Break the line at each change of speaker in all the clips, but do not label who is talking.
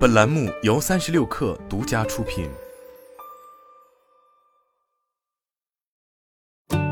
本栏目由三十六氪独家出品。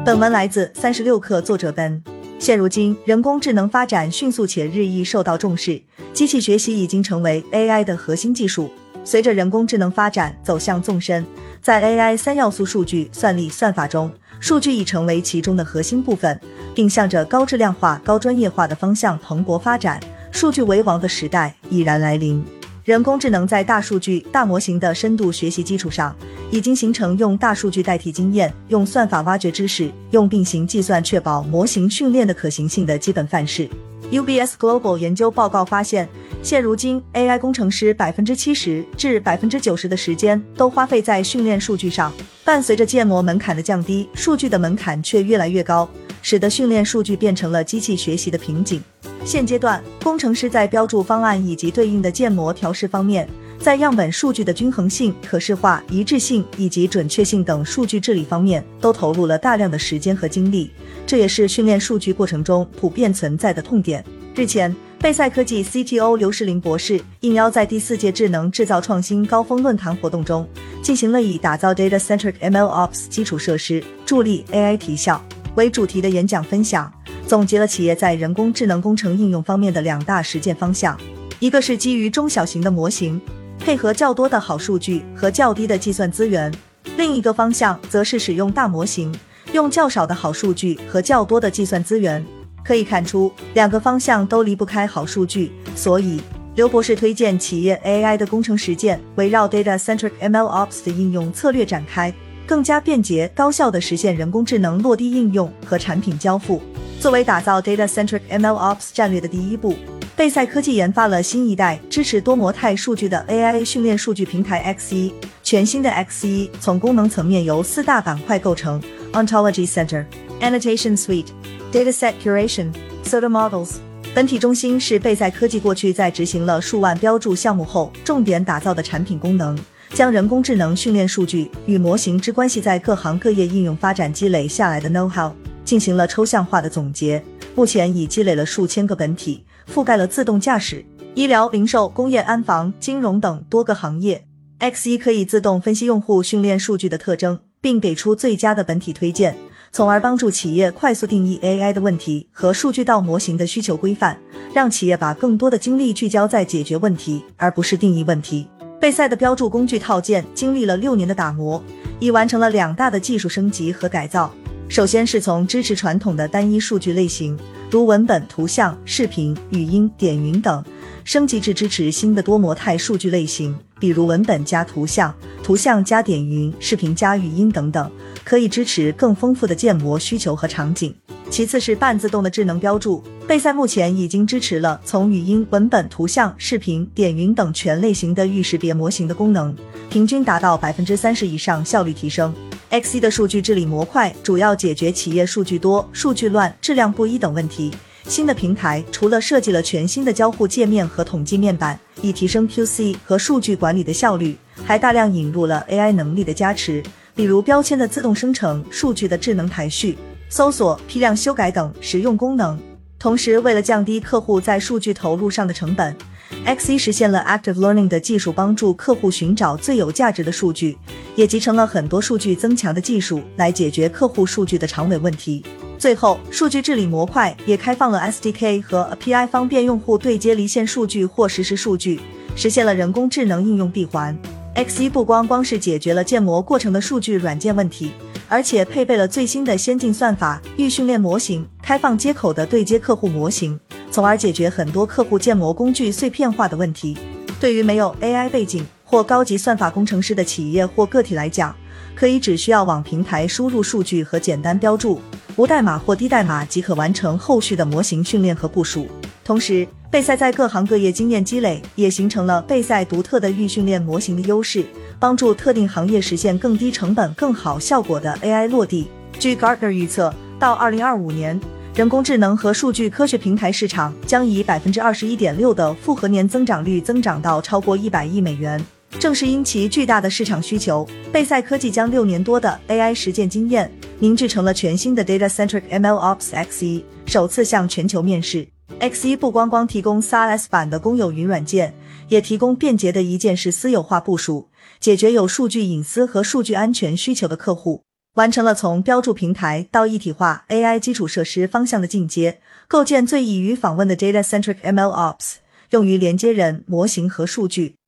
本文来自三十六氪，作者本。现如今，人工智能发展迅速且日益受到重视，机器学习已经成为 AI 的核心技术。随着人工智能发展走向纵深，在 AI 三要素数据、算力、算法中，数据已成为其中的核心部分，并向着高质量化、高专业化的方向蓬勃发展。数据为王的时代已然来临。人工智能在大数据、大模型的深度学习基础上，已经形成用大数据代替经验、用算法挖掘知识、用并行计算确保模型训练的可行性的基本范式。UBS Global 研究报告发现，现如今 AI 工程师百分之七十至百分之九十的时间都花费在训练数据上。伴随着建模门槛的降低，数据的门槛却越来越高，使得训练数据变成了机器学习的瓶颈。现阶段，工程师在标注方案以及对应的建模调试方面，在样本数据的均衡性、可视化、一致性以及准确性等数据治理方面，都投入了大量的时间和精力。这也是训练数据过程中普遍存在的痛点。日前，贝赛科技 CTO 刘世林博士应邀在第四届智能制造创新高峰论坛活动中，进行了以打造 Data-centric MLOps 基础设施，助力 AI 提效为主题的演讲分享。总结了企业在人工智能工程应用方面的两大实践方向，一个是基于中小型的模型，配合较多的好数据和较低的计算资源；另一个方向则是使用大模型，用较少的好数据和较多的计算资源。可以看出，两个方向都离不开好数据，所以刘博士推荐企业 AI 的工程实践围绕 Data-centric MLOps 的应用策略展开，更加便捷高效地实现人工智能落地应用和产品交付。作为打造 data-centric MLOps 战略的第一步，贝赛科技研发了新一代支持多模态数据的 AI 训练数据平台 X1。全新的 X1 从功能层面由四大板块构成：Ontology Center、Annotation Suite、Dataset Curation、SOTA Models。本体中心是贝赛科技过去在执行了数万标注项目后，重点打造的产品功能，将人工智能训练数据与模型之关系在各行各业应用发展积累下来的 know how。进行了抽象化的总结，目前已积累了数千个本体，覆盖了自动驾驶、医疗、零售、工业、安防、金融等多个行业。X 一可以自动分析用户训练数据的特征，并给出最佳的本体推荐，从而帮助企业快速定义 AI 的问题和数据到模型的需求规范，让企业把更多的精力聚焦在解决问题，而不是定义问题。贝赛的标注工具套件经历了六年的打磨，已完成了两大的技术升级和改造。首先是从支持传统的单一数据类型，如文本、图像、视频、语音、点云等，升级至支持新的多模态数据类型，比如文本加图像、图像加点云、视频加语音等等，可以支持更丰富的建模需求和场景。其次是半自动的智能标注，贝赛目前已经支持了从语音、文本、图像、视频、点云等全类型的预识别模型的功能，平均达到百分之三十以上效率提升。X1 的数据治理模块主要解决企业数据多、数据乱、质量不一等问题。新的平台除了设计了全新的交互界面和统计面板，以提升 QC 和数据管理的效率，还大量引入了 AI 能力的加持，比如标签的自动生成、数据的智能排序、搜索、批量修改等实用功能。同时，为了降低客户在数据投入上的成本。X 一实现了 Active Learning 的技术，帮助客户寻找最有价值的数据，也集成了很多数据增强的技术来解决客户数据的长尾问题。最后，数据治理模块也开放了 SDK 和 API，方便用户对接离线数据或实时数据，实现了人工智能应用闭环。X 一不光光是解决了建模过程的数据软件问题，而且配备了最新的先进算法、预训练模型、开放接口的对接客户模型。从而解决很多客户建模工具碎片化的问题。对于没有 AI 背景或高级算法工程师的企业或个体来讲，可以只需要往平台输入数据和简单标注，无代码或低代码即可完成后续的模型训练和部署。同时，贝赛在各行各业经验积累，也形成了贝赛独特的预训练模型的优势，帮助特定行业实现更低成本、更好效果的 AI 落地。据 Gartner 预测，到2025年。人工智能和数据科学平台市场将以百分之二十一点六的复合年增长率增长到超过一百亿美元。正是因其巨大的市场需求，贝赛科技将六年多的 AI 实践经验凝聚成了全新的 Data-centric MLOps X1，首次向全球面世。X1 不光光提供 SaaS 版的公有云软件，也提供便捷的一键式私有化部署，解决有数据隐私和数据安全需求的客户，完成了从标注平台到一体化 AI 基础设施方向的进阶，构建最易于访问的 data-centric ML Ops，用于连接人、模型和数据。